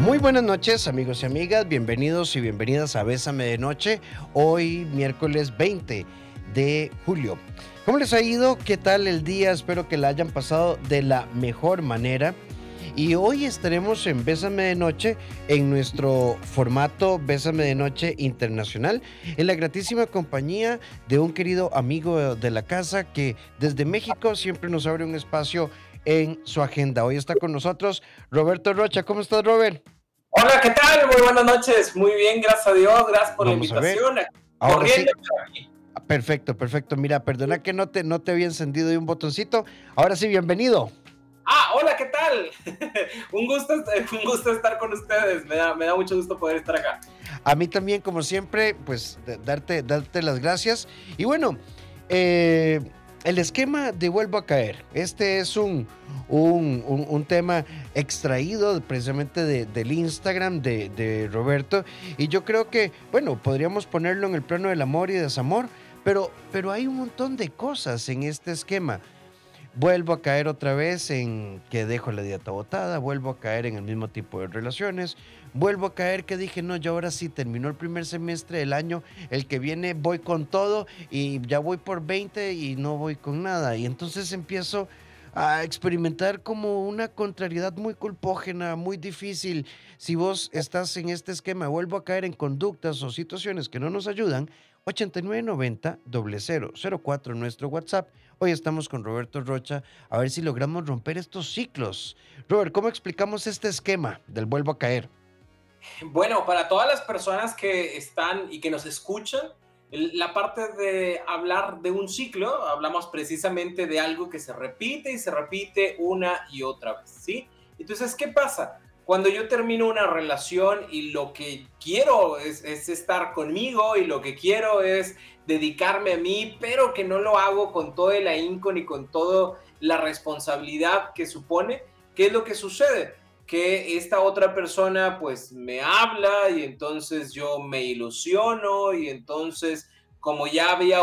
Muy buenas noches amigos y amigas, bienvenidos y bienvenidas a Bésame de Noche, hoy miércoles 20 de julio. ¿Cómo les ha ido? ¿Qué tal el día? Espero que la hayan pasado de la mejor manera. Y hoy estaremos en Bésame de Noche en nuestro formato Bésame de Noche Internacional, en la gratísima compañía de un querido amigo de la casa que desde México siempre nos abre un espacio en su agenda. Hoy está con nosotros Roberto Rocha. ¿Cómo estás, Robert? Hola, ¿qué tal? Muy buenas noches. Muy bien, gracias a Dios. Gracias por la invitación. Corriendo sí. Perfecto, perfecto. Mira, perdona que no te, no te había encendido de un botoncito. Ahora sí, bienvenido. Ah, hola, ¿qué tal? un, gusto, un gusto estar con ustedes. Me da, me da mucho gusto poder estar acá. A mí también, como siempre, pues darte, darte las gracias. Y bueno, eh, el esquema de Vuelvo a caer. Este es un, un, tema extraído precisamente del Instagram de, de, Roberto. Y yo creo que, bueno, podríamos ponerlo en el plano del amor y desamor, pero, pero hay un montón de cosas en este esquema. Vuelvo a caer otra vez en que dejo la dieta botada, vuelvo a caer en el mismo tipo de relaciones, vuelvo a caer que dije, no, yo ahora sí terminó el primer semestre del año, el que viene voy con todo y ya voy por 20 y no voy con nada. Y entonces empiezo a experimentar como una contrariedad muy culpógena, muy difícil. Si vos estás en este esquema, vuelvo a caer en conductas o situaciones que no nos ayudan, 8990 004 nuestro WhatsApp. Hoy estamos con Roberto Rocha a ver si logramos romper estos ciclos. Robert, ¿cómo explicamos este esquema del vuelvo a caer? Bueno, para todas las personas que están y que nos escuchan, la parte de hablar de un ciclo, hablamos precisamente de algo que se repite y se repite una y otra vez, ¿sí? Entonces, ¿qué pasa? Cuando yo termino una relación y lo que quiero es, estar conmigo y lo que quiero es dedicarme a mí, pero que no lo hago con todo el ahínco ni con toda la responsabilidad que supone, ¿qué es lo que sucede? Que esta otra persona pues me habla y entonces yo me ilusiono y entonces como ya había,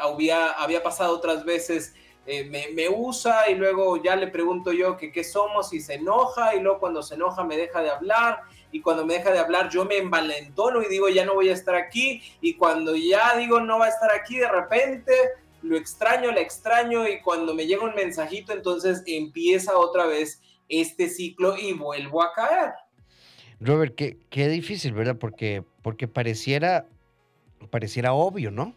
había, había pasado otras veces, eh, me, usa y luego ya le pregunto yo que qué somos y se enoja y luego cuando se enoja me deja de hablar y cuando me deja de hablar yo me envalentono y digo ya no voy a estar aquí y cuando ya digo no va a estar aquí de repente lo extraño, le extraño y cuando me llega un mensajito entonces empieza otra vez este ciclo y vuelvo a caer. Robert, qué, qué difícil, ¿verdad? Porque, porque pareciera, pareciera obvio, ¿no?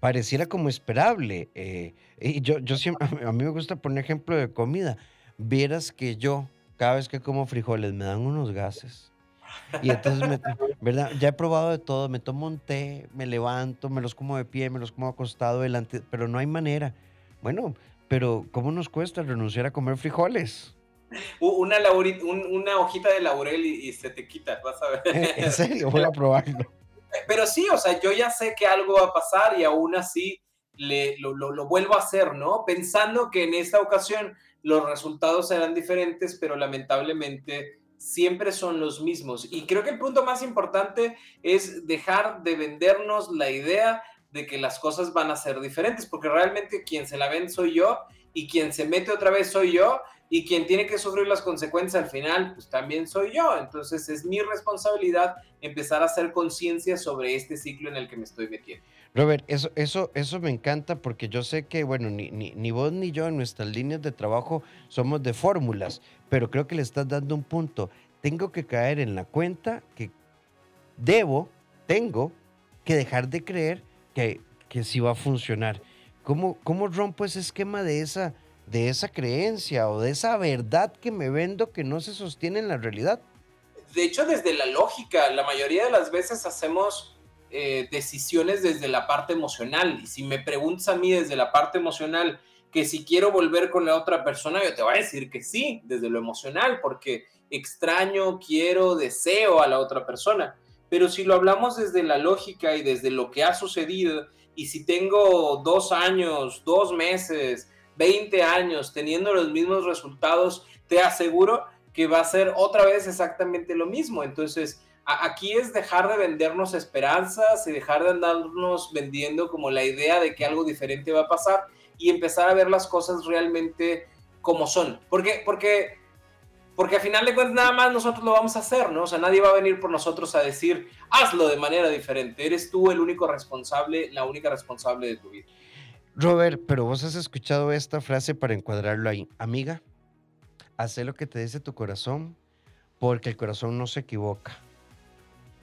Pareciera como esperable. Eh, y yo, yo siempre, a mí me gusta poner ejemplo de comida. Vieras que yo, cada vez que como frijoles, me dan unos gases. Y entonces, ¿verdad? Ya he probado de todo. Me tomo un té, me levanto, me los como de pie, me los como acostado delante, pero no hay manera. Bueno, pero ¿cómo nos cuesta renunciar a comer frijoles? Una, una hojita de laurel y, se te quita, vas a ver. En serio, voy a probarlo. Pero sí, o sea, yo ya sé que algo va a pasar y aún así le, lo, lo, vuelvo a hacer, ¿no? Pensando que en esta ocasión los resultados serán diferentes, pero lamentablemente siempre son los mismos. Y creo que el punto más importante es dejar de vendernos la idea de que las cosas van a ser diferentes, porque realmente quien se la ven soy yo y quien se mete otra vez soy yo y quien tiene que sufrir las consecuencias al final, pues también soy yo. Entonces es mi responsabilidad empezar a hacer conciencia sobre este ciclo en el que me estoy metiendo. Robert, eso, eso, eso me encanta porque yo sé que, bueno, ni, ni, ni vos ni yo en nuestras líneas de trabajo somos de fórmulas, pero creo que le estás dando un punto. Tengo que caer en la cuenta que debo, tengo que dejar de creer que, que sí va a funcionar. ¿Cómo, ¿Cómo rompo ese esquema de esa, de esa creencia o de esa verdad que me vendo que no se sostiene en la realidad? De hecho, desde la lógica, la mayoría de las veces hacemos eh, decisiones desde la parte emocional. Y si me preguntas a mí desde la parte emocional que si quiero volver con la otra persona, yo te voy a decir que sí, desde lo emocional, porque extraño, quiero, deseo a la otra persona. Pero si lo hablamos desde la lógica y desde lo que ha sucedido, y si tengo dos años, dos meses, 20 años teniendo los mismos resultados, te aseguro que va a ser otra vez exactamente lo mismo. Entonces, aquí es dejar de vendernos esperanzas y dejar de andarnos vendiendo como la idea de que algo diferente va a pasar y empezar a ver las cosas realmente como son. Porque, porque porque al final de cuentas nada más nosotros lo vamos a hacer, ¿no? O sea, nadie va a venir por nosotros a decir, hazlo de manera diferente, eres tú el único responsable, la única responsable de tu vida. Robert, pero vos has escuchado esta frase para encuadrarlo ahí. Amiga, haz lo que te dice tu corazón, porque el corazón no se equivoca.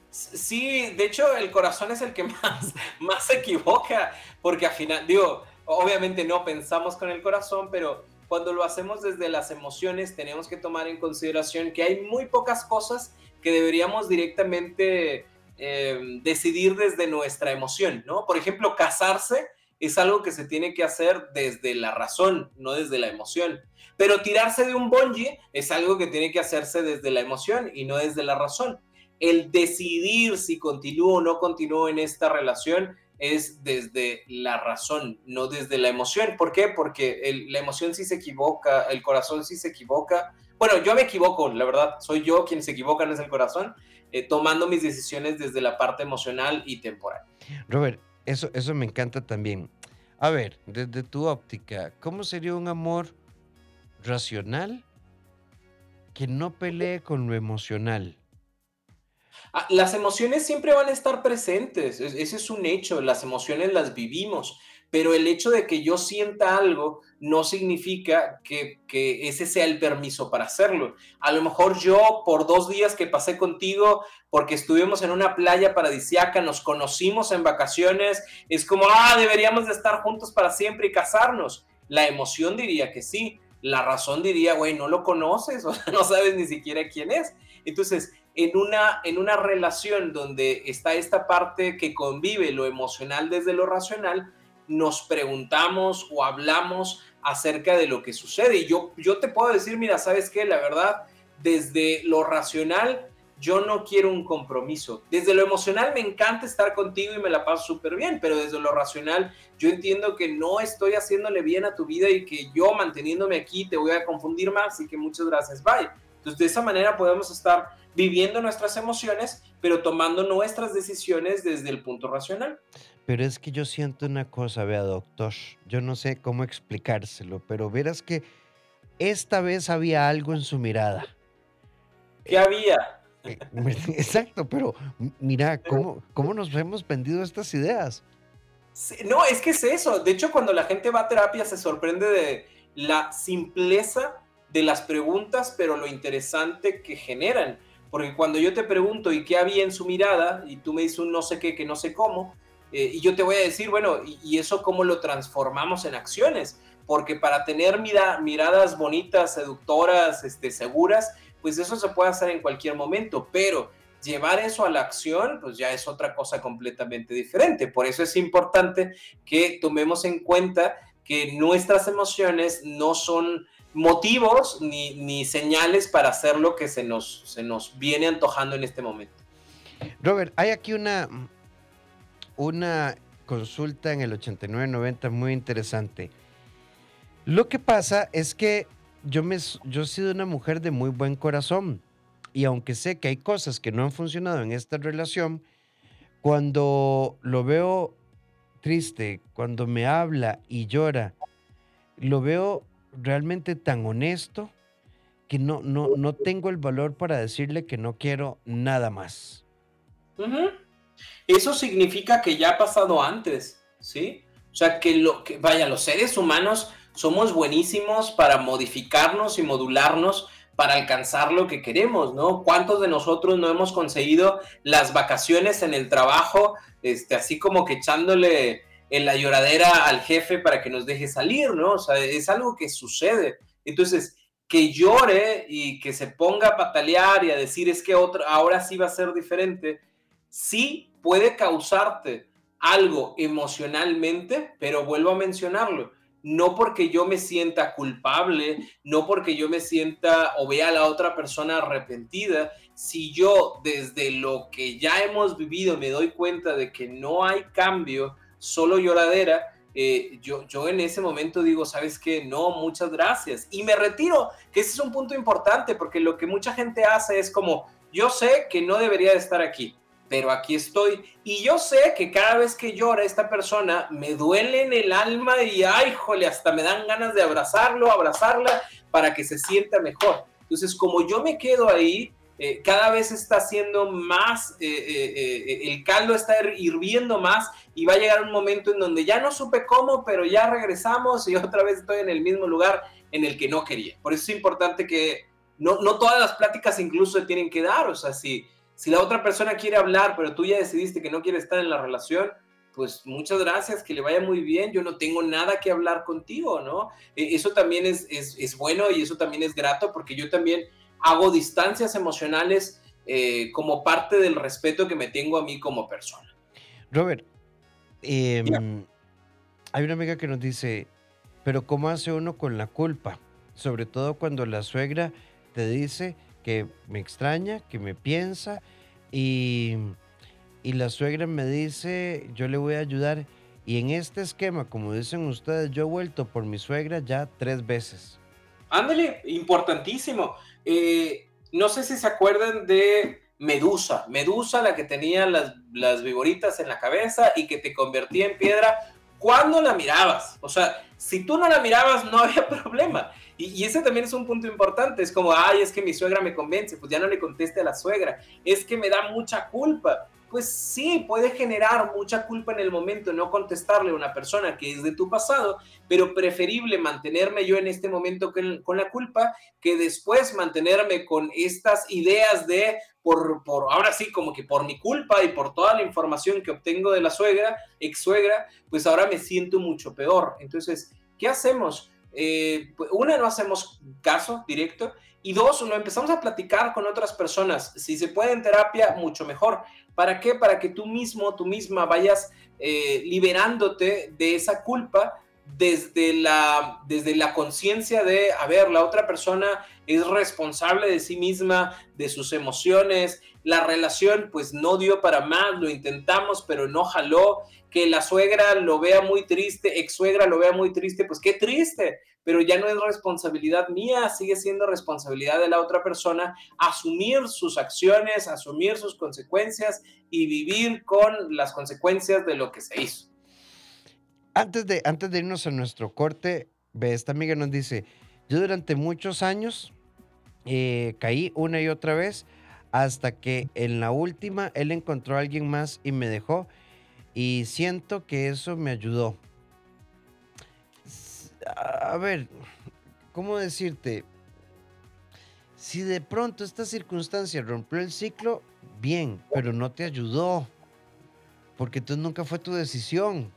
Sí, de hecho el corazón es el que más, más se equivoca, porque al final, digo, obviamente no pensamos con el corazón, pero cuando lo hacemos desde las emociones tenemos que tomar en consideración que hay muy pocas cosas que deberíamos directamente eh, decidir desde nuestra emoción, ¿no? Por ejemplo, casarse es algo que se tiene que hacer desde la razón, no desde la emoción. Pero tirarse de un bungee es algo que tiene que hacerse desde la emoción y no desde la razón. El decidir si continúo o no continúo en esta relación es desde la razón, no desde la emoción. ¿Por qué? Porque la emoción sí se equivoca, el corazón sí se equivoca. Bueno, yo me equivoco, la verdad, soy yo quien se equivoca, no es el corazón, eh, tomando mis decisiones desde la parte emocional y temporal. Robert, eso, eso me encanta también. A ver, desde tu óptica, ¿cómo sería un amor racional que no pelee con lo emocional? Ah, las emociones siempre van a estar presentes, ese es un hecho, las emociones las vivimos, pero el hecho de que yo sienta algo no significa que, ese sea el permiso para hacerlo. A lo mejor yo por dos días que pasé contigo, porque estuvimos en una playa paradisiaca, nos conocimos en vacaciones, es como, ah, deberíamos de estar juntos para siempre y casarnos. La emoción diría que sí, la razón diría, güey, no lo conoces, o no sabes ni siquiera quién es. Entonces, en una, en una relación donde está esta parte que convive lo emocional desde lo racional, nos preguntamos o hablamos acerca de lo que sucede. Y yo, yo te puedo decir, mira, ¿sabes qué? La verdad, desde lo racional, yo no quiero un compromiso. Desde lo emocional me encanta estar contigo y me la paso súper bien, pero desde lo racional yo entiendo que no estoy haciéndole bien a tu vida y que yo manteniéndome aquí te voy a confundir más y que muchas gracias, bye. Entonces de esa manera podemos estar viviendo nuestras emociones, pero tomando nuestras decisiones desde el punto racional. Pero es que yo siento una cosa, vea, doctor, yo no sé cómo explicárselo, pero verás que esta vez había algo en su mirada. ¿Qué había? Eh, exacto, pero mira, ¿cómo, cómo nos hemos vendido estas ideas? no, es que es eso. De hecho, cuando la gente va a terapia se sorprende de la simpleza de las preguntas, pero lo interesante que generan. Porque cuando yo te pregunto y qué había en su mirada, y tú me dices un no sé qué, que no sé cómo, eh, y yo te voy a decir, bueno, ¿y, eso cómo lo transformamos en acciones? Porque para tener miradas bonitas, seductoras, este, seguras, pues eso se puede hacer en cualquier momento, pero llevar eso a la acción, pues ya es otra cosa completamente diferente. Por eso es importante que tomemos en cuenta que nuestras emociones no son motivos ni, ni, señales para hacer lo que se nos, se nos viene antojando en este momento. Robert, hay aquí una, una consulta en el 8990 muy interesante. Lo que pasa es que yo, me, yo he sido una mujer de muy buen corazón y aunque sé que hay cosas que no han funcionado en esta relación, cuando lo veo triste, cuando me habla y llora, lo veo realmente tan honesto que no, no, no tengo el valor para decirle que no quiero nada más. Eso significa que ya ha pasado antes, ¿sí? O sea, que lo que, vaya, los seres humanos somos buenísimos para modificarnos y modularnos para alcanzar lo que queremos, ¿no? ¿Cuántos de nosotros no hemos conseguido las vacaciones en el trabajo, este, así como que echándole en la lloradera al jefe para que nos deje salir, ¿no? O sea, es algo que sucede. Entonces, que llore y que se ponga a patalear y a decir es que otra, ahora sí va a ser diferente, sí puede causarte algo emocionalmente, pero vuelvo a mencionarlo, no porque yo me sienta culpable, no porque yo me sienta o vea a la otra persona arrepentida, si yo desde lo que ya hemos vivido me doy cuenta de que no hay cambio, solo lloradera, eh, yo, yo en ese momento digo, ¿sabes qué? No, muchas gracias. Y me retiro, que ese es un punto importante, porque lo que mucha gente hace es como, yo sé que no debería de estar aquí, pero aquí estoy. Y yo sé que cada vez que llora esta persona, me duele en el alma y, ay, jole, hasta me dan ganas de abrazarlo, abrazarla, para que se sienta mejor. Entonces, como yo me quedo ahí, eh, cada vez está haciendo más, eh, eh, el caldo está hirviendo más y va a llegar un momento en donde ya no supe cómo, pero ya regresamos y otra vez estoy en el mismo lugar en el que no quería. Por eso es importante que no, no todas las pláticas incluso se tienen que dar, o sea, si, si la otra persona quiere hablar, pero tú ya decidiste que no quiere estar en la relación, pues muchas gracias, que le vaya muy bien, yo no tengo nada que hablar contigo, ¿no? E, eso también es, es, es bueno y eso también es grato porque yo también hago distancias emocionales eh, como parte del respeto que me tengo a mí como persona. Robert, em, hay una amiga que nos dice, pero ¿cómo hace uno con la culpa? Sobre todo cuando la suegra te dice que me extraña, que me piensa y, y la suegra me dice, yo le voy a ayudar. Y en este esquema, como dicen ustedes, yo he vuelto por mi suegra ya tres veces. Ándale, importantísimo. Eh, no sé si se acuerdan de Medusa. Medusa, la que tenía las, las vigoritas en la cabeza y que te convertía en piedra cuando la mirabas. O sea, si tú no la mirabas, no había problema. Y, y, ese también es un punto importante. Es como, ay, es que mi suegra me convence, pues ya no le conteste a la suegra. Es que me da mucha culpa pues sí, puede generar mucha culpa en el momento no contestarle a una persona que es de tu pasado, pero preferible mantenerme yo en este momento con, la culpa que después mantenerme con estas ideas de, por, por, ahora sí, como que por mi culpa y por toda la información que obtengo de la suegra, ex suegra, pues ahora me siento mucho peor. Entonces, ¿qué hacemos? Eh, pues, una, no hacemos caso directo y dos, lo empezamos a platicar con otras personas. Si se puede en terapia, mucho mejor. ¿Para qué? Para que tú mismo, tú misma vayas eh, liberándote de esa culpa desde la, desde la conciencia de, a ver, la otra persona es responsable de sí misma, de sus emociones, la relación pues no dio para más, lo intentamos, pero no jaló, que la suegra lo vea muy triste, ex suegra lo vea muy triste, pues qué triste, pero ya no es responsabilidad mía, sigue siendo responsabilidad de la otra persona asumir sus acciones, asumir sus consecuencias y vivir con las consecuencias de lo que se hizo. Antes de, antes de irnos a nuestro corte, esta amiga nos dice, yo durante muchos años eh, caí una y otra vez hasta que en la última él encontró a alguien más y me dejó y siento que eso me ayudó a ver, ¿cómo decirte? Si de pronto esta circunstancia rompió el ciclo, bien, pero no te ayudó, porque entonces nunca fue tu decisión.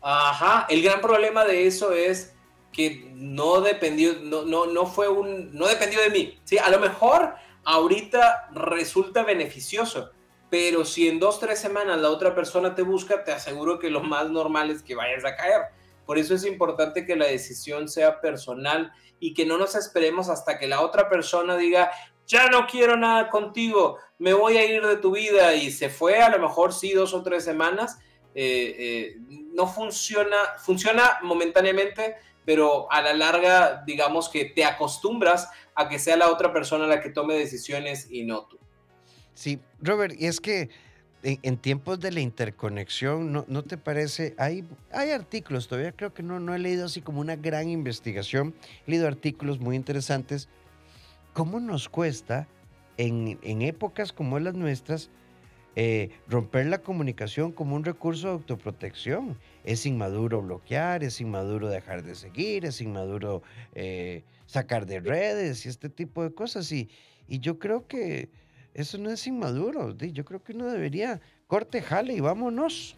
Ajá, el gran problema de eso es que no dependió, no, no, no fue un, no dependió de mí. Sí, a lo mejor ahorita resulta beneficioso, pero si en dos, tres semanas la otra persona te busca, te aseguro que lo más normal es que vayas a caer. Por eso es importante que la decisión sea personal y que no nos esperemos hasta que la otra persona diga, ya no quiero nada contigo, me voy a ir de tu vida y se fue, a lo mejor sí, dos o tres semanas. Eh, eh, no funciona, funciona momentáneamente, pero a la larga, digamos que te acostumbras a que sea la otra persona la que tome decisiones y no tú. Sí, Robert, y es que en, tiempos de la interconexión, ¿no, ¿no, te parece? Hay, hay artículos, todavía creo que no, no he leído así como una gran investigación, he leído artículos muy interesantes. ¿Cómo nos cuesta en, en épocas como las nuestras eh, romper la comunicación como un recurso de autoprotección? Es inmaduro bloquear, es inmaduro dejar de seguir, es inmaduro eh, sacar de redes y este tipo de cosas. Y, y yo creo que eso no es inmaduro. Yo creo que uno debería corte, jale y vámonos.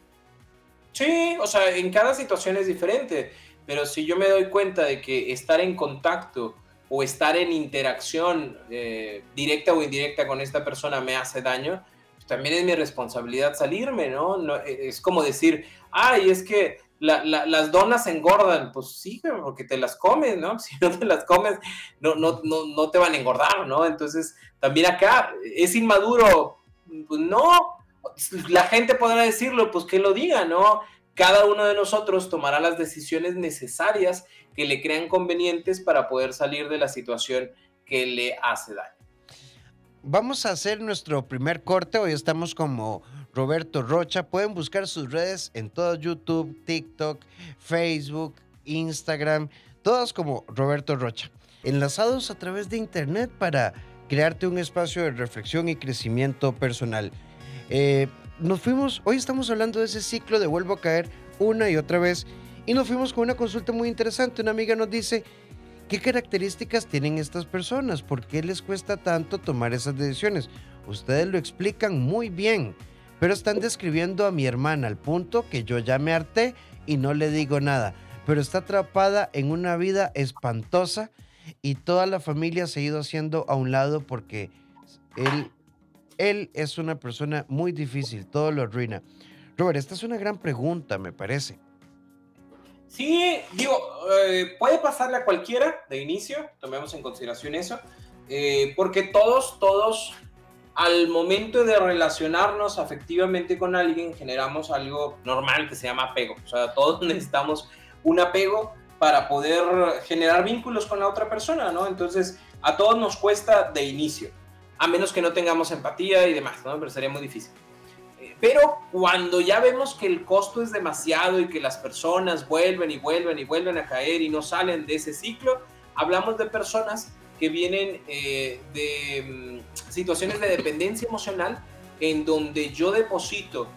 Sí, o sea, en cada situación es diferente, pero si yo me doy cuenta de que estar en contacto o estar en interacción eh, directa o indirecta con esta persona me hace daño, pues también es mi responsabilidad salirme, ¿no? e, es como decir, ay, es que las donas engordan, pues sí, porque te las comes, ¿no? Si no te las comes, no, no, no, no te van a engordar, ¿no? Entonces, también acá, ¿es inmaduro? Pues no, la gente podrá decirlo, pues que lo diga, ¿no? Cada uno de nosotros tomará las decisiones necesarias que le crean convenientes para poder salir de la situación que le hace daño. Vamos a hacer nuestro primer corte. Hoy estamos como Roberto Rocha. Pueden buscar sus redes en todo YouTube, TikTok, Facebook, Instagram, todas como Roberto Rocha, enlazados a través de internet para crearte un espacio de reflexión y crecimiento personal. Eh, nos fuimos, hoy estamos hablando de ese ciclo de vuelvo a caer una y otra vez y nos fuimos con una consulta muy interesante. Una amiga nos dice, ¿qué características tienen estas personas? ¿Por qué les cuesta tanto tomar esas decisiones? Ustedes lo explican muy bien, pero están describiendo a mi hermana al punto que yo ya me harté y no le digo nada, pero está atrapada en una vida espantosa y toda la familia se ha ido haciendo a un lado porque él, él es una persona muy difícil, todo lo arruina. Robert, esta es una gran pregunta, me parece. Sí, digo, eh, puede pasarle a cualquiera de inicio, tomemos en consideración eso, eh, porque todos, todos, al momento de relacionarnos afectivamente con alguien, generamos algo normal que se llama apego. O sea, todos necesitamos un apego para poder generar vínculos con la otra persona, ¿no? Entonces, a todos nos cuesta de inicio, a menos que no tengamos empatía y demás, ¿no? Pero sería muy difícil. Pero cuando ya vemos que el costo es demasiado y que las personas vuelven y vuelven y vuelven a caer y no salen de ese ciclo, hablamos de personas que vienen eh, de mm, situaciones de dependencia emocional en donde yo deposito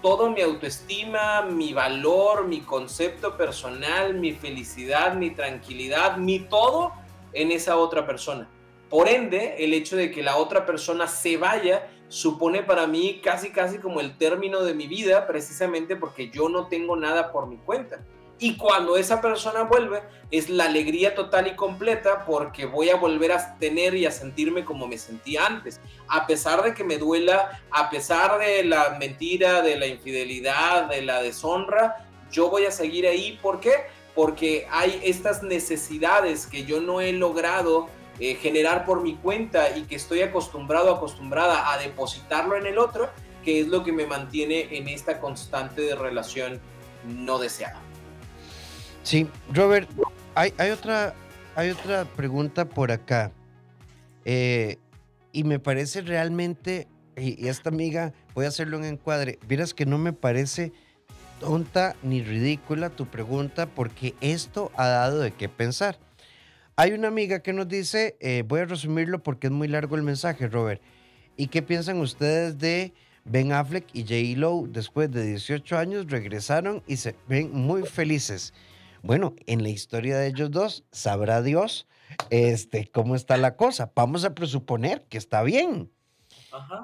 todo mi autoestima, mi valor, mi concepto personal, mi felicidad, mi tranquilidad, mi todo en esa otra persona. Por ende, el hecho de que la otra persona se vaya supone para mí casi casi como el término de mi vida, precisamente porque yo no tengo nada por mi cuenta. Y cuando esa persona vuelve, es la alegría total y completa porque voy a volver a tener y a sentirme como me sentía antes. A pesar de que me duela, a pesar de la mentira, de la infidelidad, de la deshonra, yo voy a seguir ahí. ¿Por qué? Porque hay estas necesidades que yo no he logrado eh, generar por mi cuenta y que estoy acostumbrado, acostumbrada a depositarlo en el otro, que es lo que me mantiene en esta constante de relación no deseada. Sí, Robert, hay, otra, hay otra pregunta por acá. Eh, y me parece realmente, y, esta amiga, voy a hacerlo en encuadre, vieras que no me parece tonta ni ridícula tu pregunta porque esto ha dado de qué pensar. Hay una amiga que nos dice, eh, voy a resumirlo porque es muy largo el mensaje, Robert. ¿Y qué piensan ustedes de Ben Affleck y J. Lo después de 18 años regresaron y se ven muy felices? Bueno, en la historia de ellos dos, sabrá Dios este, cómo está la cosa. Vamos a presuponer que está bien.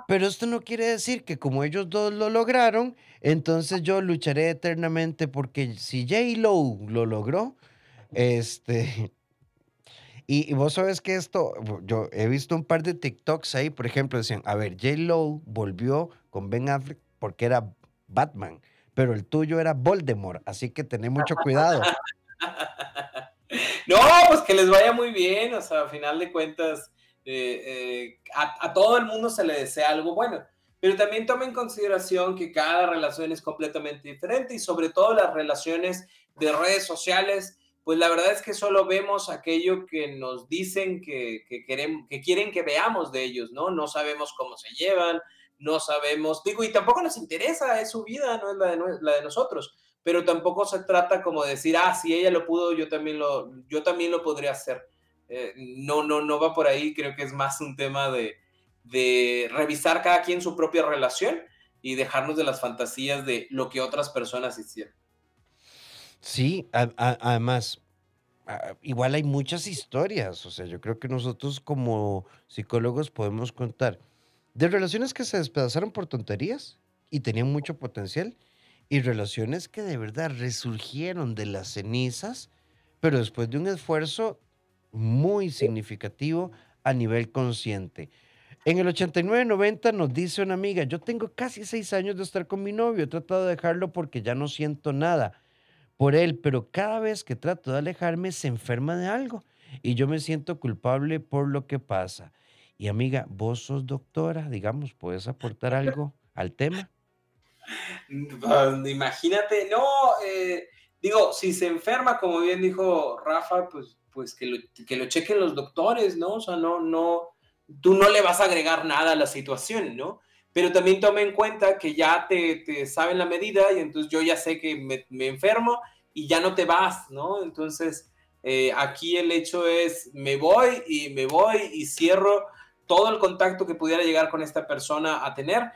Pero esto no quiere decir que como ellos dos lo lograron, entonces yo lucharé eternamente porque si J. Lo lo logró, este... Y, vos sabes que esto, yo he visto un par de TikToks ahí, por ejemplo, decían, a ver, J. Lo volvió con Ben Affleck porque era Batman pero el tuyo era Voldemort, así que tené mucho cuidado. no, pues que les vaya muy bien, o sea, a final de cuentas, eh, eh, a, todo el mundo se le desea algo bueno, pero también tome en consideración que cada relación es completamente diferente y sobre todo las relaciones de redes sociales, pues la verdad es que solo vemos aquello que nos dicen que, que, queremos, que quieren que veamos de ellos, ¿no? No sabemos cómo se llevan, no sabemos, digo, y tampoco nos interesa, es su vida, no es la de, nosotros, pero tampoco se trata como de decir, ah, si ella lo pudo, yo también lo, yo también lo podría hacer. Eh, no, no, no va por ahí, creo que es más un tema de, de revisar cada quien su propia relación y dejarnos de las fantasías de lo que otras personas hicieron. Sí, además, igual hay muchas historias, o sea, yo creo que nosotros como psicólogos podemos contar de relaciones que se despedazaron por tonterías y tenían mucho potencial, y relaciones que de verdad resurgieron de las cenizas, pero después de un esfuerzo muy significativo a nivel consciente. En el 89-90 nos dice una amiga, yo tengo casi seis años de estar con mi novio, he tratado de dejarlo porque ya no siento nada por él, pero cada vez que trato de alejarme se enferma de algo y yo me siento culpable por lo que pasa. Y amiga, vos sos doctora, digamos, ¿puedes aportar algo al tema? Mm, imagínate, no, eh, digo, si se enferma, como bien dijo Rafa, pues, pues que, lo, que lo chequen los doctores, ¿no? O sea, no, no, tú no le vas a agregar nada a la situación, ¿no? Pero también tome en cuenta que ya te, saben la medida y entonces yo ya sé que me, enfermo y ya no te vas, ¿no? Entonces, Eh, aquí el hecho es, me voy y me voy y cierro todo el contacto que pudiera llegar con esta persona a tener,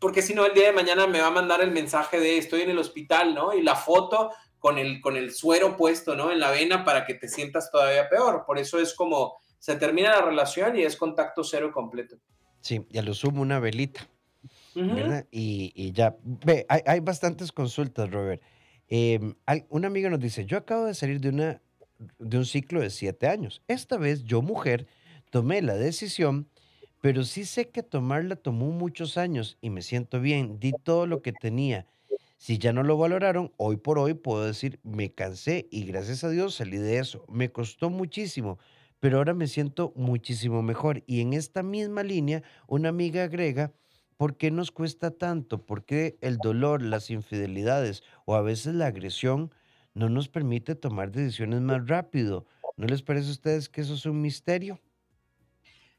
porque si no el día de mañana me va a mandar el mensaje de estoy en el hospital, ¿no? Y la foto con el, con el suero puesto, ¿no? En la vena para que te sientas todavía peor. Por eso es como se termina la relación y es contacto cero completo. Sí, ya lo sumo una velita. ¿verdad? Y, ya, ve, hay, bastantes consultas, Robert. Em, una amiga nos dice, yo acabo de salir de, una, de un ciclo de siete años. Esta vez yo, mujer, tomé la decisión, pero sí sé que tomarla tomó muchos años y me siento bien, di todo lo que tenía. Si ya no lo valoraron, hoy por hoy puedo decir, me cansé y gracias a Dios salí de eso. Me costó muchísimo, pero ahora me siento muchísimo mejor. Y en esta misma línea, una amiga agrega, ¿por qué nos cuesta tanto? ¿Por qué el dolor, las infidelidades o a veces la agresión no nos permite tomar decisiones más rápido? ¿No les parece a ustedes que eso es un misterio?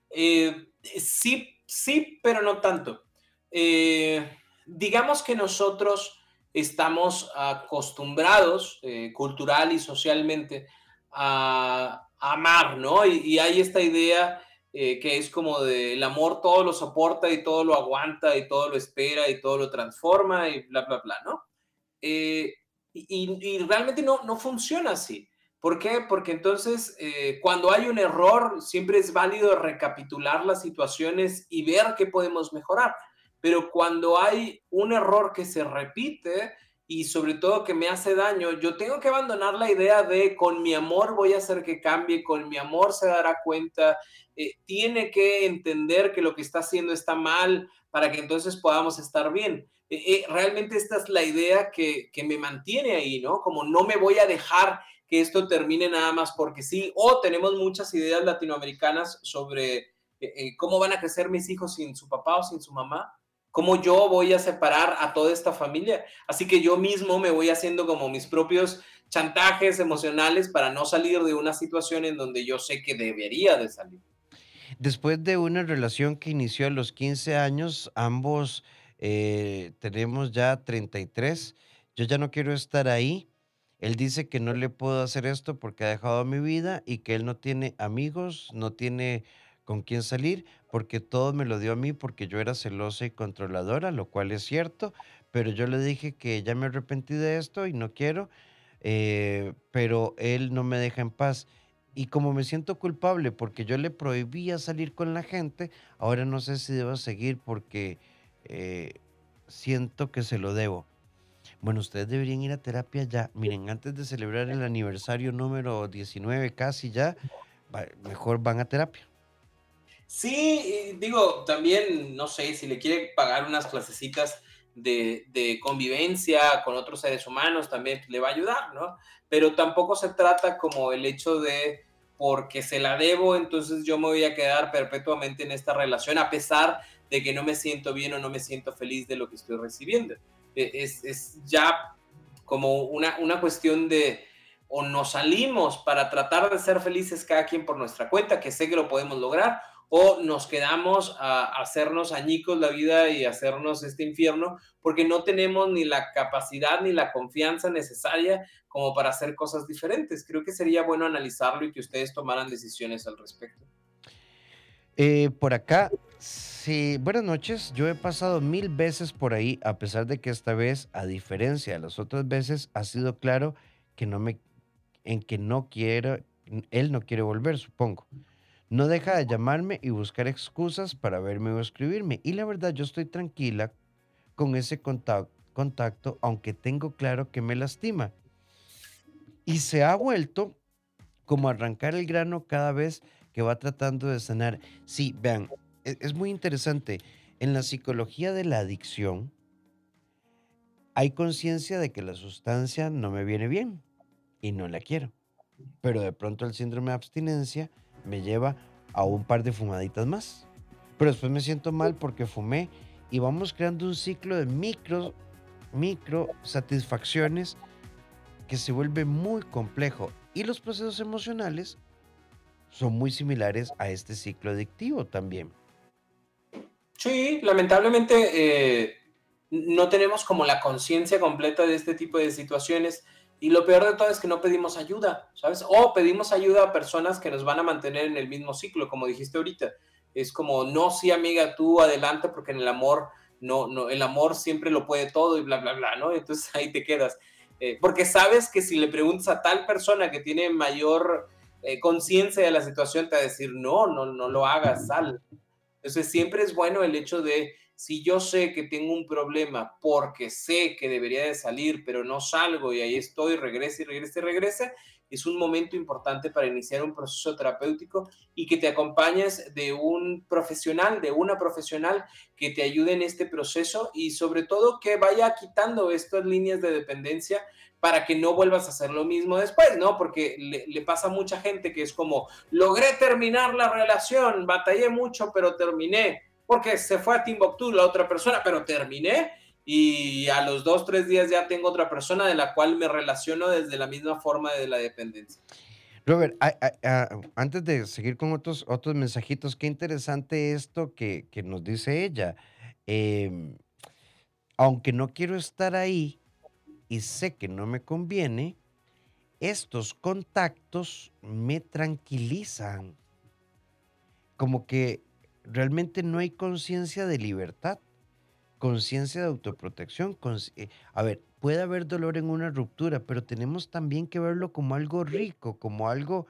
Eh, sí, sí, pero no tanto. Eh, digamos que nosotros estamos acostumbrados eh, cultural y socialmente a amar, ¿no? Y, hay esta idea eh, que es como de el amor todo lo soporta y todo lo aguanta y todo lo espera y todo lo transforma y bla, bla, bla, ¿no? Eh, y, realmente no, no funciona así. ¿Por qué? Porque entonces eh, cuando hay un error siempre es válido recapitular las situaciones y ver qué podemos mejorar. Pero cuando hay un error que se repite, y sobre todo que me hace daño, yo tengo que abandonar la idea de con mi amor voy a hacer que cambie, con mi amor se dará cuenta, eh, tiene que entender que lo que está haciendo está mal para que entonces podamos estar bien. Eh, eh, realmente esta es la idea que, que me mantiene ahí, ¿no? Como no me voy a dejar que esto termine nada más porque sí, o tenemos muchas ideas latinoamericanas sobre cómo van a crecer mis hijos sin su papá o sin su mamá ¿Cómo yo voy a separar a toda esta familia? Así que yo mismo me voy haciendo como mis propios chantajes emocionales para no salir de una situación en donde yo sé que debería de salir. Después de una relación que inició a los 15 años, ambos eh, tenemos ya 33. Yo ya no quiero estar ahí. Él dice que no le puedo hacer esto porque ha dejado mi vida y que él no tiene amigos, no tiene con quién salir, porque todo me lo dio a mí porque yo era celosa y controladora, lo cual es cierto, pero yo le dije que ya me arrepentí de esto y no quiero, eh, pero él no me deja en paz. Y como me siento culpable porque yo le prohibía salir con la gente, ahora no sé si debo seguir porque eh, siento que se lo debo. Bueno, ustedes deberían ir a terapia ya. Miren, antes de celebrar el aniversario número 19 casi ya, mejor van a terapia. Sí, digo, también, no sé, si le quiere pagar unas clasecitas de, convivencia con otros seres humanos, también le va a ayudar, ¿no? Pero tampoco se trata como el hecho de, porque se la debo, entonces yo me voy a quedar perpetuamente en esta relación, a pesar de que no me siento bien o no me siento feliz de lo que estoy recibiendo. E, es, es ya como una, una cuestión de, o nos salimos para tratar de ser felices cada quien por nuestra cuenta, que sé que lo podemos lograr, o nos quedamos a hacernos añicos la vida y hacernos este infierno porque no tenemos ni la capacidad ni la confianza necesaria como para hacer cosas diferentes. Creo que sería bueno analizarlo y que ustedes tomaran decisiones al respecto. Eh, por acá, sí, buenas noches. Yo he pasado mil veces por ahí, a pesar de que esta vez, a diferencia de las otras veces, ha sido claro que no me, en que no quiero, él no quiere volver, supongo. No deja de llamarme y buscar excusas para verme o escribirme. Y la verdad, yo estoy tranquila con ese contacto, aunque tengo claro que me lastima. Y se ha vuelto como arrancar el grano cada vez que va tratando de sanar. Sí, vean, e-, es muy interesante. En la psicología de la adicción, hay conciencia de que la sustancia no me viene bien y no la quiero. Pero de pronto el síndrome de abstinencia me lleva a un par de fumaditas más. Pero después me siento mal porque fumé y vamos creando un ciclo de micro, micro satisfacciones que se vuelve muy complejo. Y los procesos emocionales son muy similares a este ciclo adictivo también. Sí, lamentablemente eh, no tenemos como la conciencia completa de este tipo de situaciones Y lo peor de todo es que no pedimos ayuda, ¿sabes? O pedimos ayuda a personas que nos van a mantener en el mismo ciclo, como dijiste ahorita. Es como, no, sí, amiga, tú adelante, porque en el amor, no, no, el amor siempre lo puede todo y bla, bla, bla, ¿no? Entonces ahí te quedas. Eh, porque sabes que si le preguntas a tal persona que tiene mayor eh, conciencia de la situación, te va a decir, no, no, no lo hagas, sal. Entonces siempre es bueno el hecho de si yo sé que tengo un problema porque sé que debería de salir, pero no salgo y ahí estoy, regresa y regresa y regresa, es un momento importante para iniciar un proceso terapéutico y que te acompañes de un profesional, de una profesional que te ayude en este proceso y sobre todo que vaya quitando estas líneas de dependencia para que no vuelvas a hacer lo mismo después, ¿no? Porque le, le, pasa a mucha gente que es como, logré terminar la relación, batallé mucho, pero terminé porque se fue a Timbuktu la otra persona, pero terminé y a los dos, tres días ya tengo otra persona de la cual me relaciono desde la misma forma de la dependencia. Robert, antes de seguir con otros, otros mensajitos, qué interesante esto que, que nos dice ella. Em, aunque no quiero estar ahí y sé que no me conviene, estos contactos me tranquilizan. Como que realmente no hay conciencia de libertad, conciencia de autoprotección. Eh, a ver, puede haber dolor en una ruptura, pero tenemos también que verlo como algo rico, como algo,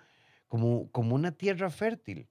como, como una tierra fértil.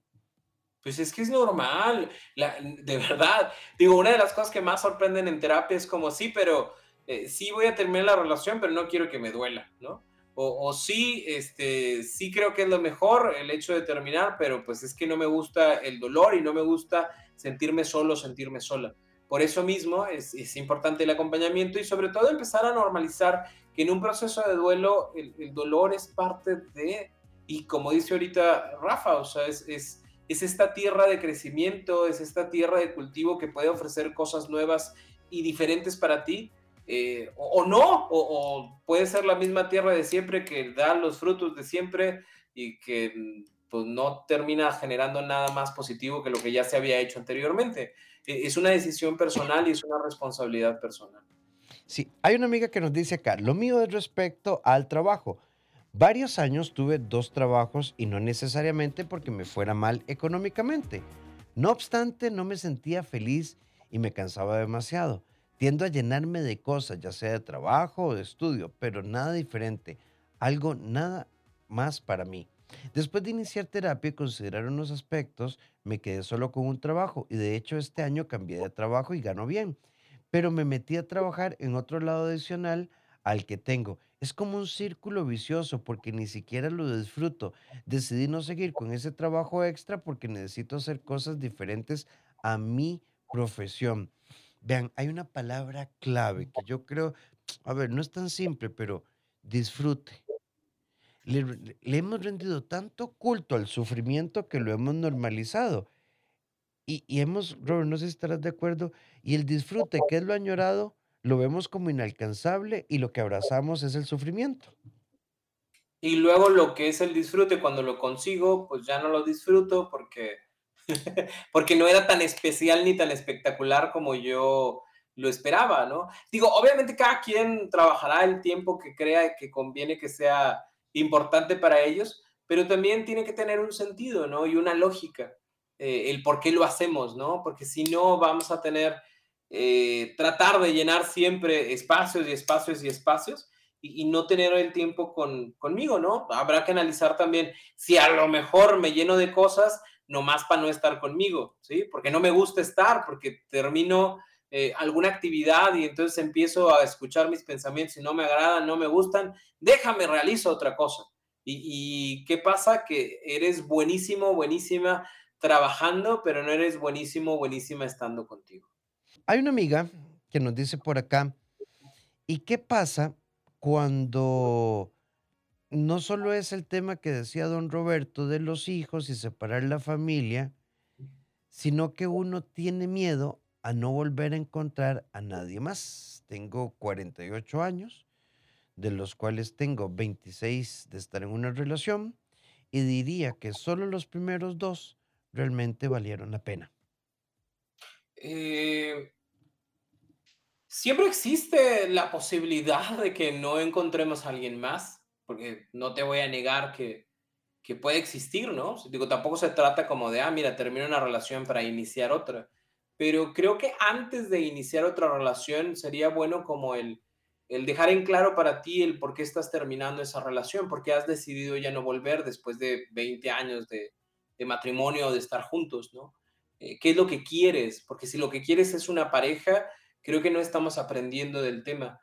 Pues es que es normal, de verdad. Digo, una de las cosas que más sorprenden en terapia es como, sí, pero eh, sí voy a terminar la relación, pero no quiero que me duela, ¿no? O, sí, este, sí creo que es lo mejor el hecho de terminar, pero pues es que no me gusta el dolor y no me gusta sentirme solo, sentirme sola. Por eso mismo es, importante el acompañamiento y sobre todo empezar a normalizar que en un proceso de duelo el, dolor es parte de, y como dice ahorita Rafa, o sea, es, es esta tierra de crecimiento, es esta tierra de cultivo que puede ofrecer cosas nuevas y diferentes para ti, eh, o, no, o, puede ser la misma tierra de siempre que da los frutos de siempre y que pues, no termina generando nada más positivo que lo que ya se había hecho anteriormente. E, es una decisión personal y es una responsabilidad personal. Sí, hay una amiga que nos dice acá, lo mío es respecto al trabajo. Varios años tuve dos trabajos y no necesariamente porque me fuera mal económicamente. No obstante, no me sentía feliz y me cansaba demasiado. Tiendo a llenarme de cosas, ya sea de trabajo o de estudio, pero nada diferente, algo nada más para mí. Después de iniciar terapia y considerar unos aspectos, me quedé solo con un trabajo y de hecho este año cambié de trabajo y gano bien, pero me metí a trabajar en otro lado adicional al que tengo. Es como un círculo vicioso porque ni siquiera lo disfruto. Decidí no seguir con ese trabajo extra porque necesito hacer cosas diferentes a mi profesión. Vean, hay una palabra clave que yo creo, a ver, no es tan simple, pero disfrute. Le, hemos rendido tanto culto al sufrimiento que lo hemos normalizado. Y, y, hemos, Robert, no sé si estarás de acuerdo, y el disfrute, que es lo añorado, lo vemos como inalcanzable y lo que abrazamos es el sufrimiento. Y luego lo que es el disfrute, cuando lo consigo, pues ya no lo disfruto porque porque no era tan especial ni tan espectacular como yo lo esperaba, ¿no? Digo, obviamente cada quien trabajará el tiempo que crea que conviene que sea importante para ellos, pero también tiene que tener un sentido, ¿no? Y una lógica, eh, el por qué lo hacemos, ¿no? Porque si no, vamos a tener, eh, tratar de llenar siempre espacios y espacios y espacios y, y no tener el tiempo con, conmigo, ¿no? Habrá que analizar también si a lo mejor me lleno de cosas nomás para no estar conmigo, ¿sí? Porque no me gusta estar, porque termino eh, alguna actividad y entonces empiezo a escuchar mis pensamientos y no me agradan, no me gustan, déjame, realizo otra cosa. ¿Y, y qué pasa? Que eres buenísimo, buenísima trabajando, pero no eres buenísimo, buenísima estando contigo. Hay una amiga que nos dice por acá, ¿y qué pasa cuando no solo es el tema que decía don Roberto de los hijos y separar la familia, sino que uno tiene miedo a no volver a encontrar a nadie más. Tengo 48 años, de los cuales tengo 26 de estar en una relación, y diría que solo los primeros dos realmente valieron la pena. Eh, Siempre existe la posibilidad de que no encontremos a alguien más, porque no te voy a negar que, que puede existir, ¿no? Digo, tampoco se trata como de, ah, mira, termino una relación para iniciar otra. Pero creo que antes de iniciar otra relación sería bueno como el, el dejar en claro para ti el por qué estás terminando esa relación, por qué has decidido ya no volver después de 20 años de, de matrimonio o de estar juntos, ¿no? Eh, ¿Qué es lo que quieres? Porque si lo que quieres es una pareja, creo que no estamos aprendiendo del tema.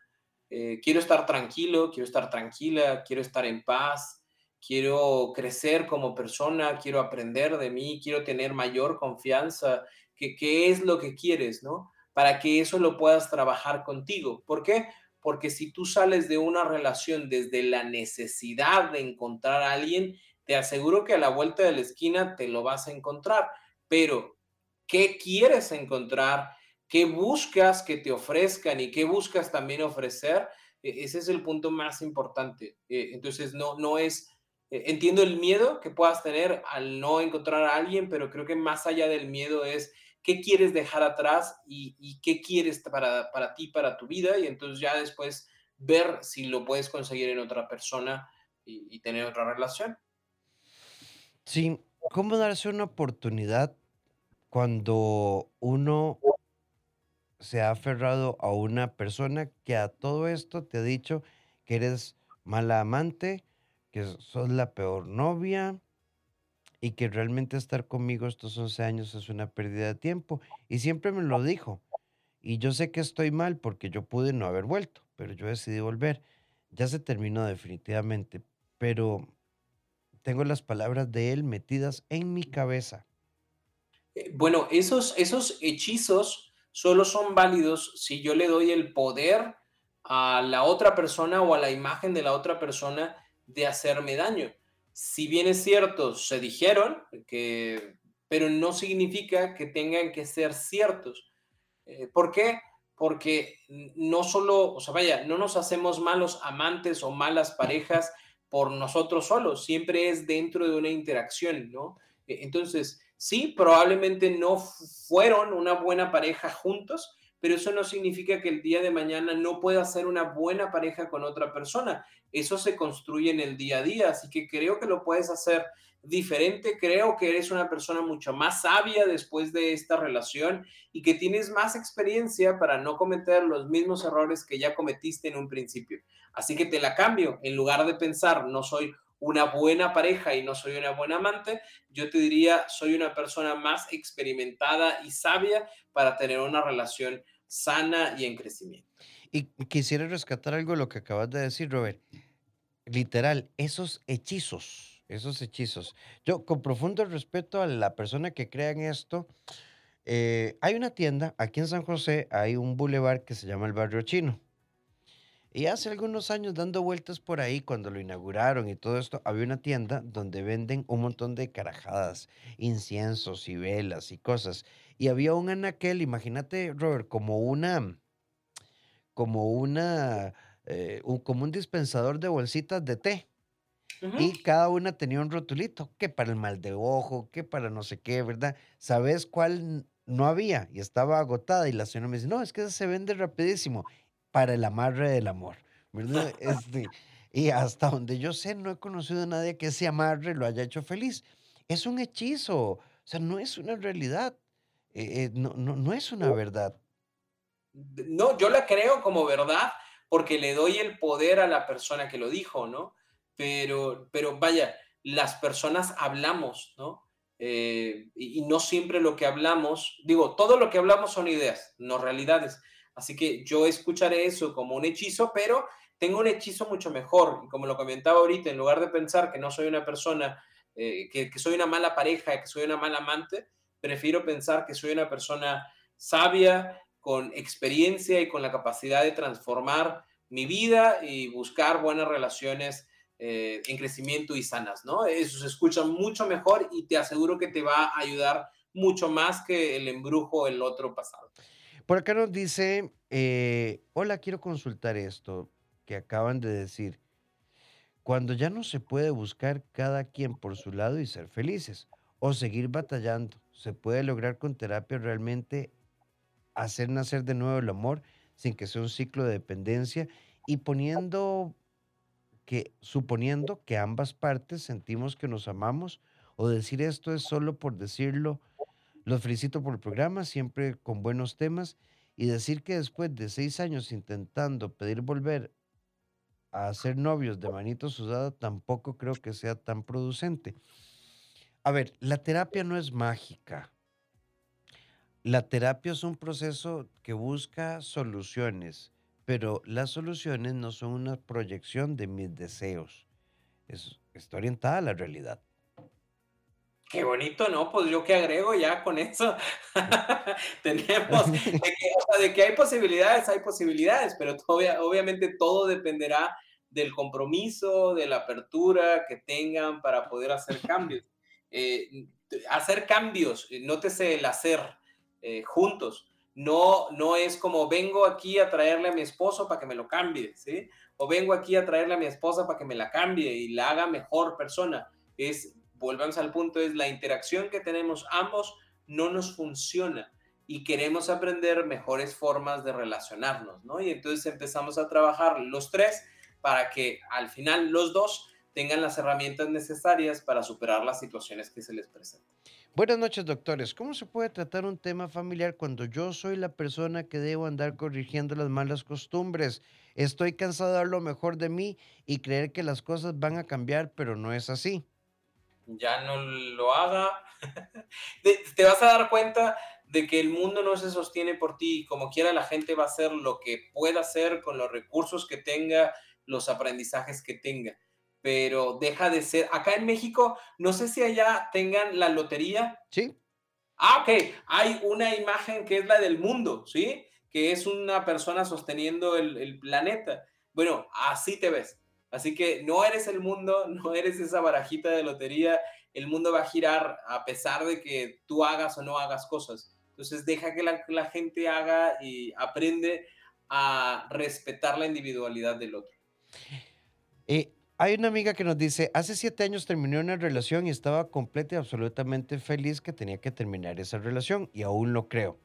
Eh, quiero estar tranquilo, quiero estar tranquila, quiero estar en paz, quiero crecer como persona, quiero aprender de mí, quiero tener mayor confianza. ¿Qué, qué es lo que quieres, no? Para que eso lo puedas trabajar contigo. ¿Por qué? Porque si tú sales de una relación desde la necesidad de encontrar a alguien, te aseguro que a la vuelta de la esquina te lo vas a encontrar. Pero, ¿qué quieres encontrar? Qué buscas que te ofrezcan y qué buscas también ofrecer, e, ese es el punto más importante. E, entonces, no, no es, e, entiendo el miedo que puedas tener al no encontrar a alguien, pero creo que más allá del miedo es qué quieres dejar atrás y, qué quieres para, para ti, para tu vida, y entonces ya después ver si lo puedes conseguir en otra persona y, y tener otra relación. Sí, ¿cómo darse una oportunidad cuando uno se ha aferrado a una persona que a todo esto te ha dicho que eres mala amante, que sos la peor novia y que realmente estar conmigo estos 11 años es una pérdida de tiempo. Y siempre me lo dijo. Y yo sé que estoy mal porque yo pude no haber vuelto, pero yo decidí volver. Ya se terminó definitivamente, pero tengo las palabras de él metidas en mi cabeza. Eh, bueno, esos, esos hechizos solo son válidos si yo le doy el poder a la otra persona o a la imagen de la otra persona de hacerme daño. Si bien es cierto, se dijeron, que, pero no significa que tengan que ser ciertos. Eh, ¿Por qué? Porque no solo, o sea, vaya, no nos hacemos malos amantes o malas parejas por nosotros solos, siempre es dentro de una interacción, ¿no? E, entonces, Sí, probablemente no fueron una buena pareja juntos, pero eso no significa que el día de mañana no pueda ser una buena pareja con otra persona. Eso se construye en el día a día, así que creo que lo puedes hacer diferente. Creo que eres una persona mucho más sabia después de esta relación y que tienes más experiencia para no cometer los mismos errores que ya cometiste en un principio. Así que te la cambio. En lugar de pensar, no soy una buena pareja y no soy una buena amante, yo te diría, soy una persona más experimentada y sabia para tener una relación sana y en crecimiento. Y quisiera rescatar algo de lo que acabas de decir, Robert. Literal, esos hechizos, esos hechizos. Yo, con profundo respeto a la persona que crea en esto, eh, hay una tienda, aquí en San José hay un bulevar que se llama el Barrio Chino. Y hace algunos años dando vueltas por ahí, cuando lo inauguraron y todo esto, había una tienda donde venden un montón de carajadas, inciensos y velas y cosas. Y había un anaquel, imagínate, Robert, como una, como una, eh, un, como un dispensador de bolsitas de té. Y cada una tenía un rotulito, que para el mal de ojo, que para no sé qué, ¿verdad? ¿Sabes cuál no había? Y estaba agotada. Y la señora me dice, no, es que se vende rapidísimo para el amarre del amor, ¿verdad? Este, y hasta donde yo sé, no he conocido a nadie que ese amarre lo haya hecho feliz. Es un hechizo, o sea, no es una realidad, eh, eh, no, no, no es una verdad. No, yo la creo como verdad porque le doy el poder a la persona que lo dijo, ¿no? Pero, pero vaya, las personas hablamos, ¿no? Eh, y, y, no siempre lo que hablamos, digo, todo lo que hablamos son ideas, no realidades. Así que yo escucharé eso como un hechizo, pero tengo un hechizo mucho mejor. Y como lo comentaba ahorita, en lugar de pensar que no soy una persona, eh, que, soy una mala pareja, que soy una mala amante, prefiero pensar que soy una persona sabia, con experiencia y con la capacidad de transformar mi vida y buscar buenas relaciones eh, en crecimiento y sanas, ¿no? Eso se escucha mucho mejor y te aseguro que te va a ayudar mucho más que el embrujo el otro pasado. Por acá nos dice, eh, hola, quiero consultar esto que acaban de decir. Cuando ya no se puede buscar cada quien por su lado y ser felices o seguir batallando, se puede lograr con terapia realmente hacer nacer de nuevo el amor sin que sea un ciclo de dependencia y poniendo que, suponiendo que ambas partes sentimos que nos amamos o decir esto es solo por decirlo. Los felicito por el programa, siempre con buenos temas y decir que después de seis años intentando pedir volver a ser novios de manito sudada tampoco creo que sea tan producente. A ver, la terapia no es mágica. La terapia es un proceso que busca soluciones, pero las soluciones no son una proyección de mis deseos. Es, está orientada a la realidad. Qué bonito, ¿no? Pues yo que agrego ya con eso. Tenemos, de que, o sea, de que, hay posibilidades, hay posibilidades, pero obviamente todo dependerá del compromiso, de la apertura que tengan para poder hacer cambios. Eh, hacer cambios, eh, nótese el hacer eh, juntos. No, no es como vengo aquí a traerle a mi esposo para que me lo cambie, ¿sí? O vengo aquí a traerle a mi esposa para que me la cambie y la haga mejor persona. Es, volvamos al punto, es la interacción que tenemos ambos no nos funciona y queremos aprender mejores formas de relacionarnos, ¿no? Y entonces empezamos a trabajar los tres para que al final los dos tengan las herramientas necesarias para superar las situaciones que se les presentan. Buenas noches, doctores. ¿Cómo se puede tratar un tema familiar cuando yo soy la persona que debo andar corrigiendo las malas costumbres? Estoy cansado de dar lo mejor de mí y creer que las cosas van a cambiar, pero no es así. Ya no lo haga. Te vas a dar cuenta de que el mundo no se sostiene por ti. Como quiera, la gente va a hacer lo que pueda hacer con los recursos que tenga, los aprendizajes que tenga pero deja de ser. Acá en México, no sé si allá tengan la lotería. Sí. Ah, ok. Hay una imagen que es la del mundo, ¿sí? Que es una persona sosteniendo el, planeta. Bueno, así te ves. Así que no eres el mundo, no eres esa barajita de lotería. El mundo va a girar a pesar de que tú hagas o no hagas cosas. Entonces deja que la, la gente haga y aprende a respetar la individualidad del otro. Eh, hay una amiga que nos dice, hace siete años terminé una relación y estaba completa y absolutamente feliz que tenía que terminar esa relación y aún lo creo.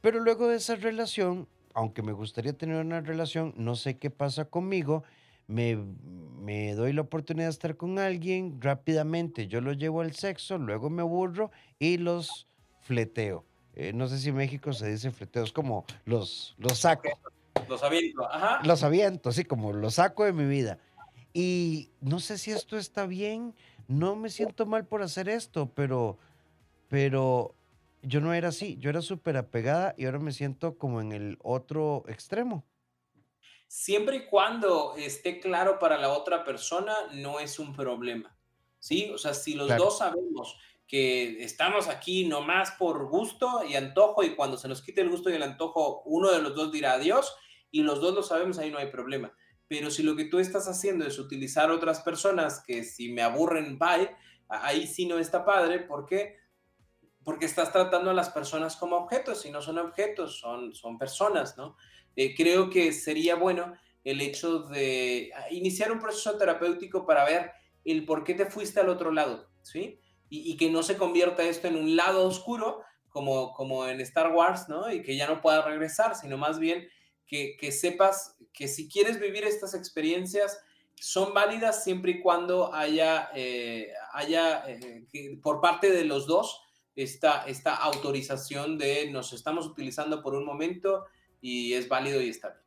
Pero luego de esa relación, aunque me gustaría tener una relación, no sé qué pasa conmigo, me, doy la oportunidad de estar con alguien rápidamente, yo lo llevo al sexo, luego me aburro y los fleteo. Eh, no sé si en México se dice fleteo, es como los, los saco. Los aviento, ajá. Los aviento, sí, como los saco de mi vida. Y no sé si esto está bien, no me siento mal por hacer esto, pero, pero yo no era así, yo era súper apegada y ahora me siento como en el otro extremo. Siempre y cuando esté claro para la otra persona, no es un problema. ¿Sí? O sea, si los dos sabemos que estamos aquí nomás por gusto y antojo y cuando se nos quite el gusto y el antojo, uno de los dos dirá adiós y los dos lo sabemos, ahí no hay problema. Pero si lo que tú estás haciendo es utilizar otras personas que si me aburren, bye, ahí sí no está padre. ¿Por qué? Porque estás tratando a las personas como objetos y no son objetos, son, son personas, ¿no? Eh, creo que sería bueno el hecho de iniciar un proceso terapéutico para ver el por qué te fuiste al otro lado, ¿sí? Y, y, que no se convierta esto en un lado oscuro como, como en Star Wars, ¿no? Y que ya no pueda regresar, sino más bien que, que sepas que si quieres vivir estas experiencias, son válidas siempre y cuando haya, eh, haya eh, por parte de los dos esta, esta autorización de nos estamos utilizando por un momento y es válido y está bien.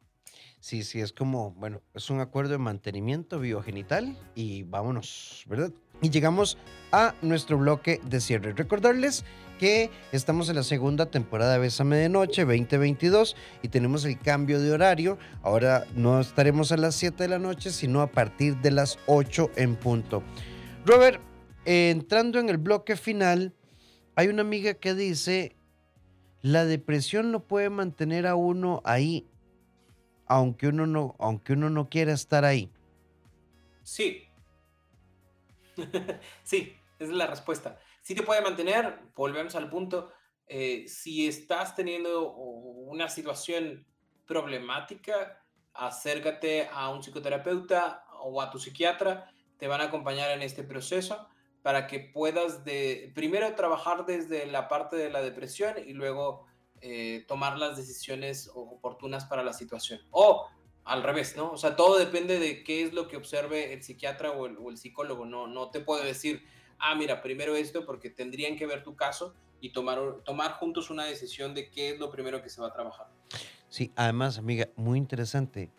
Sí, sí, es como, bueno, es un acuerdo de mantenimiento biogenital y vámonos, ¿verdad? Y llegamos a nuestro bloque de cierre. Recordarles que estamos en la segunda temporada de Bésame de Noche 2022 y tenemos el cambio de horario. Ahora no estaremos a las 7 de la noche, sino a partir de las 8 en punto. Robert, entrando en el bloque final, hay una amiga que dice, la depresión no puede mantener a uno ahí aunque uno no, aunque uno no quiera estar ahí? Sí. sí, esa es la respuesta. Sí te puede mantener, volvemos al punto, eh, si estás teniendo una situación problemática, acércate a un psicoterapeuta o a tu psiquiatra, te van a acompañar en este proceso para que puedas de, primero trabajar desde la parte de la depresión y luego eh, tomar las decisiones oportunas para la situación. O al revés, ¿no? O sea, todo depende de qué es lo que observe el psiquiatra o el, psicólogo. No, no te puedo decir, ah, mira, primero esto, porque tendrían que ver tu caso y tomar, tomar juntos una decisión de qué es lo primero que se va a trabajar. Sí, además, amiga, muy interesante.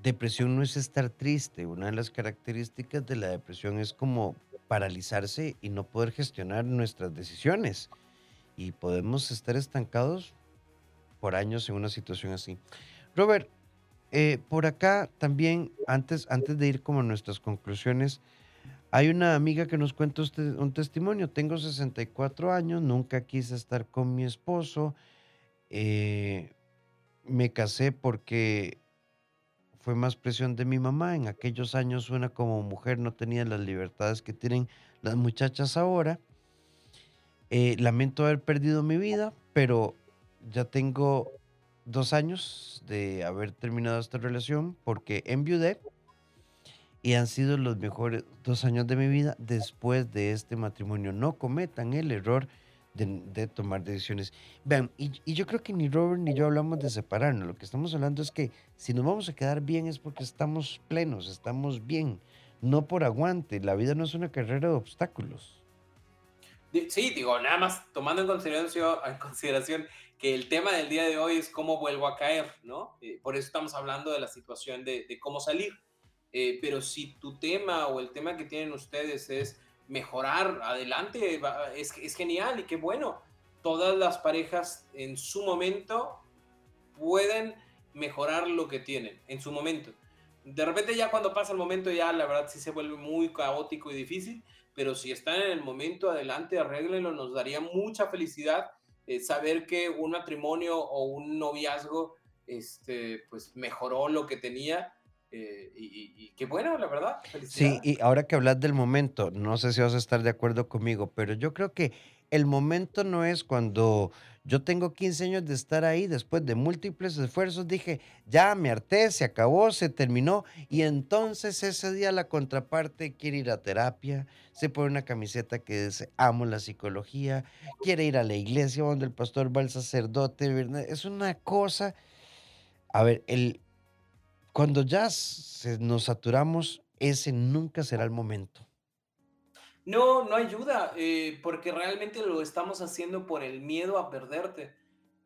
Depresión no es estar triste. Una de las características de la depresión es como paralizarse y no poder gestionar nuestras decisiones. Y podemos estar estancados por años en una situación así. Robert, eh, por acá también, antes, antes de ir como a nuestras conclusiones, hay una amiga que nos cuenta usted un testimonio. Tengo 64 años, nunca quise estar con mi esposo. Eh, me casé porque fue más presión de mi mamá. En aquellos años una como mujer no tenía las libertades que tienen las muchachas ahora. Eh, lamento haber perdido mi vida, pero ya tengo dos años de haber terminado esta relación porque enviudé y han sido los mejores dos años de mi vida después de este matrimonio. No cometan el error de, tomar decisiones. Vean, y, yo creo que ni Robert ni yo hablamos de separarnos. Lo que estamos hablando es que si nos vamos a quedar bien es porque estamos plenos, estamos bien, no por aguante. La vida no es una carrera de obstáculos. Sí, digo, nada más tomando en consideración, en consideración que el tema del día de hoy es cómo vuelvo a caer, ¿no? Eh, por eso estamos hablando de la situación de, de cómo salir. Eh, pero si tu tema o el tema que tienen ustedes es mejorar, adelante, es, genial y qué bueno. Todas las parejas en su momento pueden mejorar lo que tienen, en su momento. De repente ya cuando pasa el momento ya la verdad sí se vuelve muy caótico y difícil, pero si están en el momento, adelante, arréglenlo, nos daría mucha felicidad eh, saber que un matrimonio o un noviazgo este, pues mejoró lo que tenía eh, y, qué bueno, la verdad. Sí, y ahora que hablas del momento, no sé si vas a estar de acuerdo conmigo, pero yo creo que el momento no es cuando yo tengo 15 años de estar ahí, después de múltiples esfuerzos, dije, ya me harté, se acabó, se terminó, y entonces ese día la contraparte quiere ir a terapia, se pone una camiseta que dice, amo la psicología, quiere ir a la iglesia donde el pastor va al sacerdote, es una cosa, a ver, el, cuando ya nos saturamos, ese nunca será el momento. No, no ayuda, eh, porque realmente lo estamos haciendo por el miedo a perderte.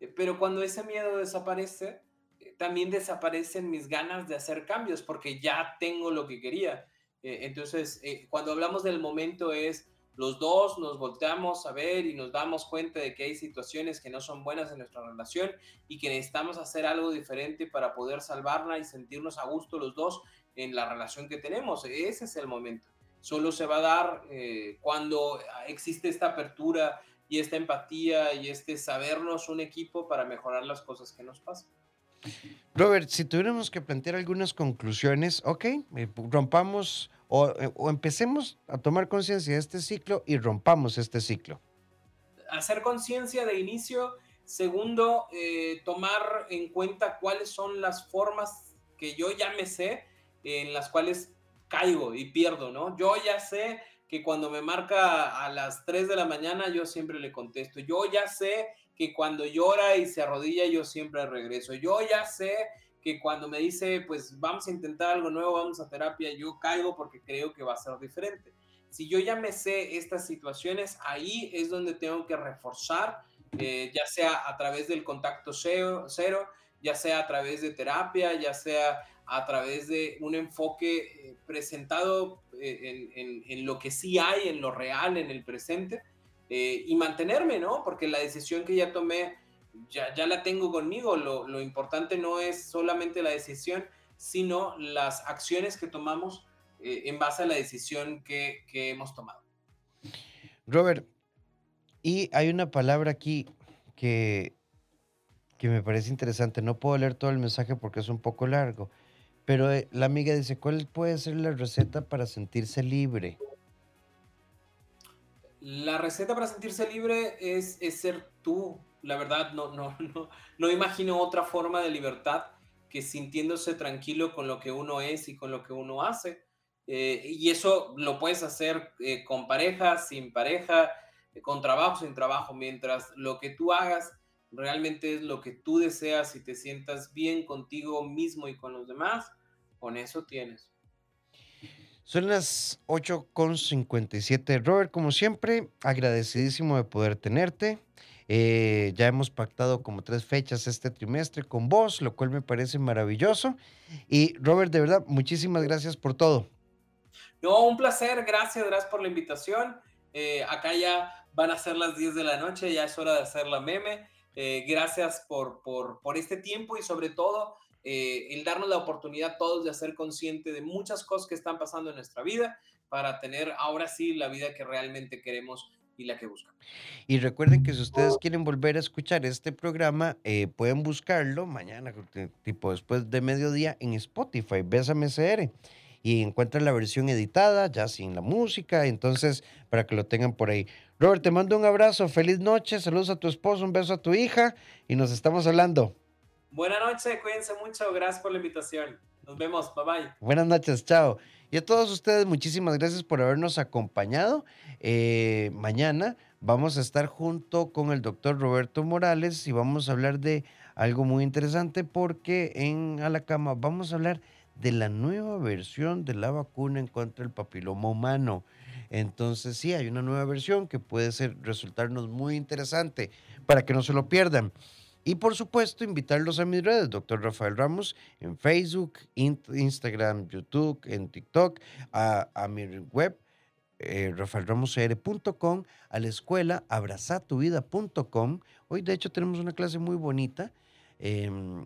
Eh, pero cuando ese miedo desaparece, eh, también desaparecen mis ganas de hacer cambios, porque ya tengo lo que quería. entonces, cuando hablamos del momento es los dos nos volteamos a ver y nos damos cuenta de que hay situaciones que no son buenas en nuestra relación y que necesitamos hacer algo diferente para poder salvarla y sentirnos a gusto los dos en la relación que tenemos. Ese es el momento. Solo se va a dar eh, cuando existe esta apertura y esta empatía y este sabernos un equipo para mejorar las cosas que nos pasan. Robert, si tuviéramos que plantear algunas conclusiones, ok, eh, rompamos eh, o, empecemos a tomar conciencia de este ciclo y rompamos este ciclo. Hacer conciencia de inicio. Segundo, eh, tomar en cuenta cuáles son las formas que yo ya me sé en las cuales caigo y pierdo, ¿no? Yo ya sé que cuando me marca a las 3 de la mañana yo siempre le contesto. Yo ya sé que cuando llora y se arrodilla yo siempre regreso. Yo ya sé que cuando me dice, pues vamos a intentar algo nuevo, vamos a terapia, yo caigo porque creo que va a ser diferente. Si yo ya me sé estas situaciones, ahí es donde tengo que reforzar, eh, ya sea a través del contacto cero, cero, ya sea a través de terapia, ya sea a través de un enfoque eh, presentado eh, en, en, lo que sí hay, en lo real, en el presente, y mantenerme, ¿no? Porque la decisión que ya tomé ya, ya la tengo conmigo. Lo, lo, importante no es solamente la decisión, sino las acciones que tomamos eh, en base a la decisión que, que hemos tomado. Robert, y hay una palabra aquí que, que me parece interesante. No puedo leer todo el mensaje porque es un poco largo, pero eh, la amiga dice, ¿cuál puede ser la receta para sentirse libre? La receta para sentirse libre es, es ser tú, la verdad no, no, no, no imagino otra forma de libertad que sintiéndose tranquilo con lo que uno es y con lo que uno hace. Eh, y eso lo puedes hacer eh, con pareja, sin pareja, eh, con trabajo, sin trabajo, mientras lo que tú hagas realmente es lo que tú deseas y te sientas bien contigo mismo y con los demás, con eso tienes. Son las 8.57. Robert, como siempre, agradecidísimo de poder tenerte. Eh, ya hemos pactado como tres fechas este trimestre con vos, lo cual me parece maravilloso. Y Robert, de verdad, muchísimas gracias por todo. No, un placer, gracias, gracias por la invitación. Eh, acá ya van a ser las 10 de la noche, ya es hora de hacer la meme. Eh, gracias por, por, por, este tiempo y sobre todo el darnos la oportunidad todos de ser conscientes de muchas cosas que están pasando en nuestra vida para tener ahora sí la vida que realmente queremos y la que buscan. Y recuerden que si ustedes quieren volver a escuchar este programa, eh, pueden buscarlo mañana, tipo después de mediodía, en Spotify, Bésame CR. Y encuentran la versión editada, ya sin la música, entonces para que lo tengan por ahí. Robert, te mando un abrazo, feliz noche, saludos a tu esposo, un beso a tu hija y nos estamos hablando. Buenas noches, cuídense mucho, gracias por la invitación. Nos vemos, bye bye. Buenas noches, chao. Y a todos ustedes, muchísimas gracias por habernos acompañado. Eh, mañana vamos a estar junto con el doctor Roberto Morales y vamos a hablar de algo muy interesante porque en A la Cama vamos a hablar de la nueva versión de la vacuna en contra del papiloma humano. Entonces sí, hay una nueva versión que puede ser, resultarnos muy interesante para que no se lo pierdan. Y por supuesto, invitarlos a mis redes, doctor Rafael Ramos, en Facebook, Instagram, YouTube, en TikTok, a, mi web, eh, a la escuela abrazatuvida.com. Hoy, de hecho, tenemos una clase muy bonita. Em,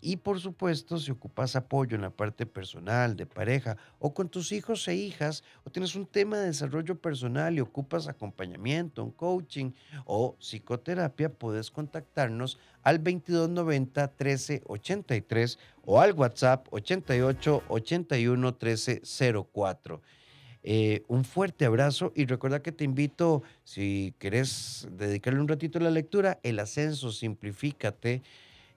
y por supuesto, si ocupas apoyo en la parte personal, de pareja, o con tus hijos e hijas, o tienes un tema de desarrollo personal y ocupas acompañamiento, un coaching o psicoterapia, puedes contactarnos al 2290 1383 o al WhatsApp 88 81 1304. un fuerte abrazo y recuerda que te invito, si querés dedicarle un ratito a la lectura, El Ascenso, Simplifícate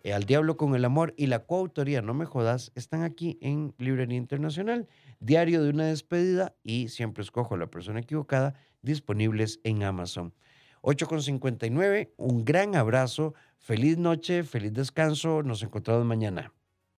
eh, Al Diablo con el Amor y la coautoría No Me Jodas están aquí en Librería Internacional, Diario de una despedida y Siempre escojo a la persona equivocada, disponibles en Amazon. 8.59, un gran abrazo, feliz noche, feliz descanso, nos encontramos mañana.